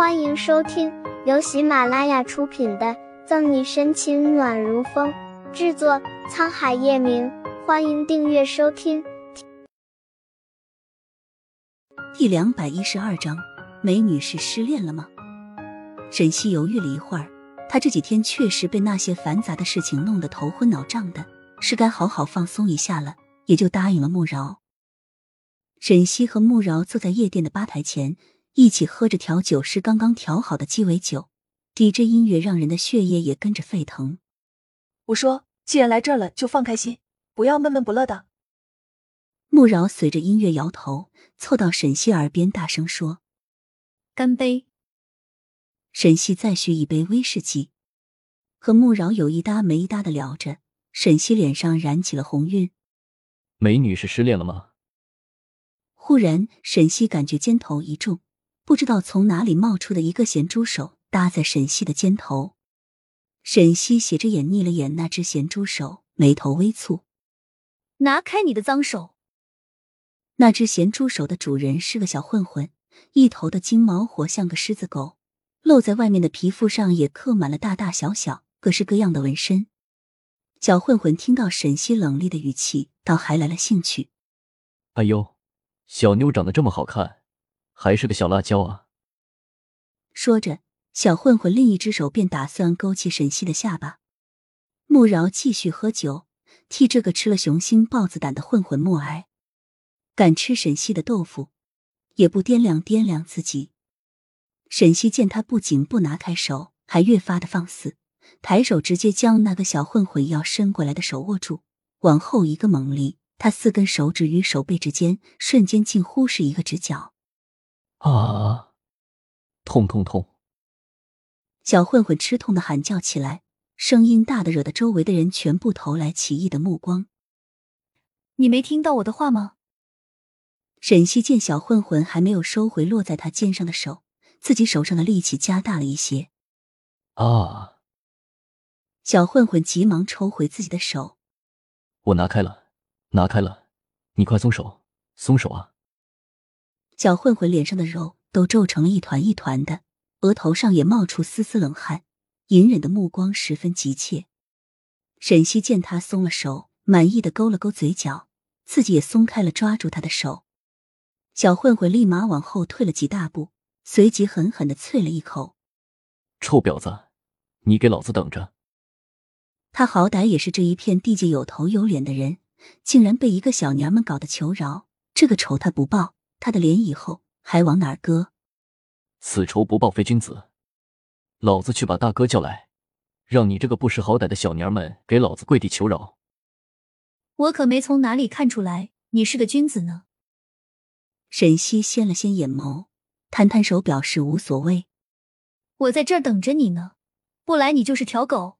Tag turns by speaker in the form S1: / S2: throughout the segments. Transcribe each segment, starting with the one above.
S1: 欢迎收听由喜马拉雅出品的《赠你深情暖如风》，制作沧海夜明。欢迎订阅收听。
S2: 第两百一十二章，美女是失恋了吗？沈西犹豫了一会儿，她这几天确实被那些繁杂的事情弄得头昏脑胀的，是该好好放松一下了，也就答应了穆饶。沈西和穆饶坐在夜店的吧台前。一起喝着调酒师刚刚调好的鸡尾酒，抵着音乐，让人的血液也跟着沸腾。
S3: 我说，既然来这儿了，就放开心，不要闷闷不乐的。
S2: 穆饶随着音乐摇头，凑到沈西耳边大声说：“
S4: 干杯！”
S2: 沈西再续一杯威士忌，和穆饶有一搭没一搭的聊着。沈西脸上燃起了红晕。
S5: 美女是失恋了吗？
S2: 忽然，沈西感觉肩头一重。不知道从哪里冒出的一个咸猪手搭在沈西的肩头，沈西斜着眼睨了眼那只咸猪手，眉头微蹙：“
S4: 拿开你的脏手！”
S2: 那只咸猪手的主人是个小混混，一头的金毛活像个狮子狗，露在外面的皮肤上也刻满了大大小小、各式各样的纹身。小混混听到沈西冷厉的语气，倒还来了兴趣：“
S5: 哎呦，小妞长得这么好看！”还是个小辣椒啊！
S2: 说着，小混混另一只手便打算勾起沈西的下巴。穆饶继续喝酒，替这个吃了雄心豹子胆的混混默哀。敢吃沈西的豆腐，也不掂量掂量自己。沈西见他不仅不拿开手，还越发的放肆，抬手直接将那个小混混要伸过来的手握住，往后一个猛力，他四根手指与手背之间瞬间近乎是一个直角。
S5: 啊！痛痛痛！
S2: 小混混吃痛的喊叫起来，声音大的惹得周围的人全部投来奇异的目光。
S4: 你没听到我的话吗？
S2: 沈西见小混混还没有收回落在他肩上的手，自己手上的力气加大了一些。
S5: 啊！
S2: 小混混急忙抽回自己的手。
S5: 我拿开了，拿开了，你快松手，松手啊！
S2: 小混混脸上的肉都皱成了一团一团的，额头上也冒出丝丝冷汗，隐忍的目光十分急切。沈西见他松了手，满意的勾了勾嘴角，自己也松开了抓住他的手。小混混立马往后退了几大步，随即狠狠的啐了一口：“
S5: 臭婊子，你给老子等着！”
S2: 他好歹也是这一片地界有头有脸的人，竟然被一个小娘们搞得求饶，这个仇他不报。他的脸以后还往哪儿搁？
S5: 此仇不报非君子！老子去把大哥叫来，让你这个不识好歹的小娘们给老子跪地求饶！
S4: 我可没从哪里看出来你是个君子呢。
S2: 沈西掀了掀眼眸，摊摊手表示无所谓。
S4: 我在这儿等着你呢，不来你就是条狗。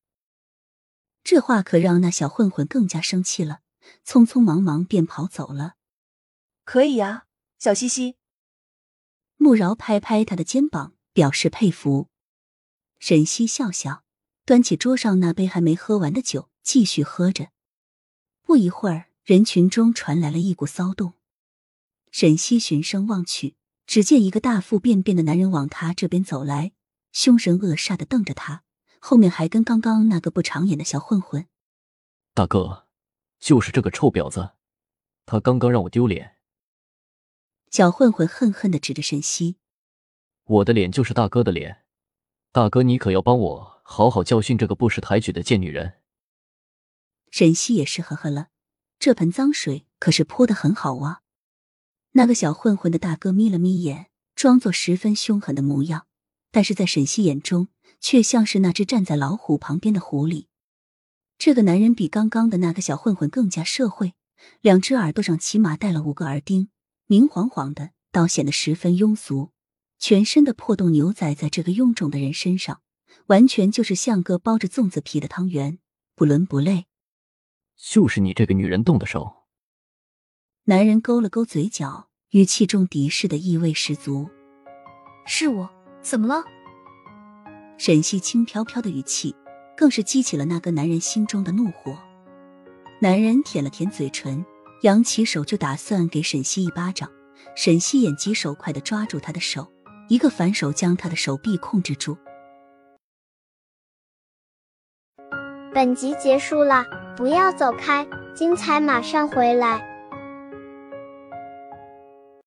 S2: 这话可让那小混混更加生气了，匆匆忙忙便跑走了。
S3: 可以呀。小西西，
S2: 穆饶拍拍他的肩膀，表示佩服。沈西笑笑，端起桌上那杯还没喝完的酒，继续喝着。不一会儿，人群中传来了一股骚动。沈西循声望去，只见一个大腹便便的男人往他这边走来，凶神恶煞的瞪着他，后面还跟刚刚那个不长眼的小混混。
S5: 大哥，就是这个臭婊子，他刚刚让我丢脸。
S2: 小混混恨恨的指着沈西：“
S5: 我的脸就是大哥的脸，大哥你可要帮我好好教训这个不识抬举的贱女人。”
S2: 沈西也是呵呵了，这盆脏水可是泼的很好啊。那个小混混的大哥眯了眯眼，装作十分凶狠的模样，但是在沈西眼中却像是那只站在老虎旁边的狐狸。这个男人比刚刚的那个小混混更加社会，两只耳朵上起码戴了五个耳钉。明晃晃的，倒显得十分庸俗。全身的破洞牛仔在这个臃肿的人身上，完全就是像个包着粽子皮的汤圆，不伦不类。
S5: 就是你这个女人动的手。
S2: 男人勾了勾嘴角，语气中敌视的意味十足。
S4: 是我，怎么了？
S2: 沈西轻飘飘的语气，更是激起了那个男人心中的怒火。男人舔了舔嘴唇。扬起手就打算给沈西一巴掌，沈西眼疾手快的抓住他的手，一个反手将他的手臂控制住。
S1: 本集结束了，不要走开，精彩马上回来。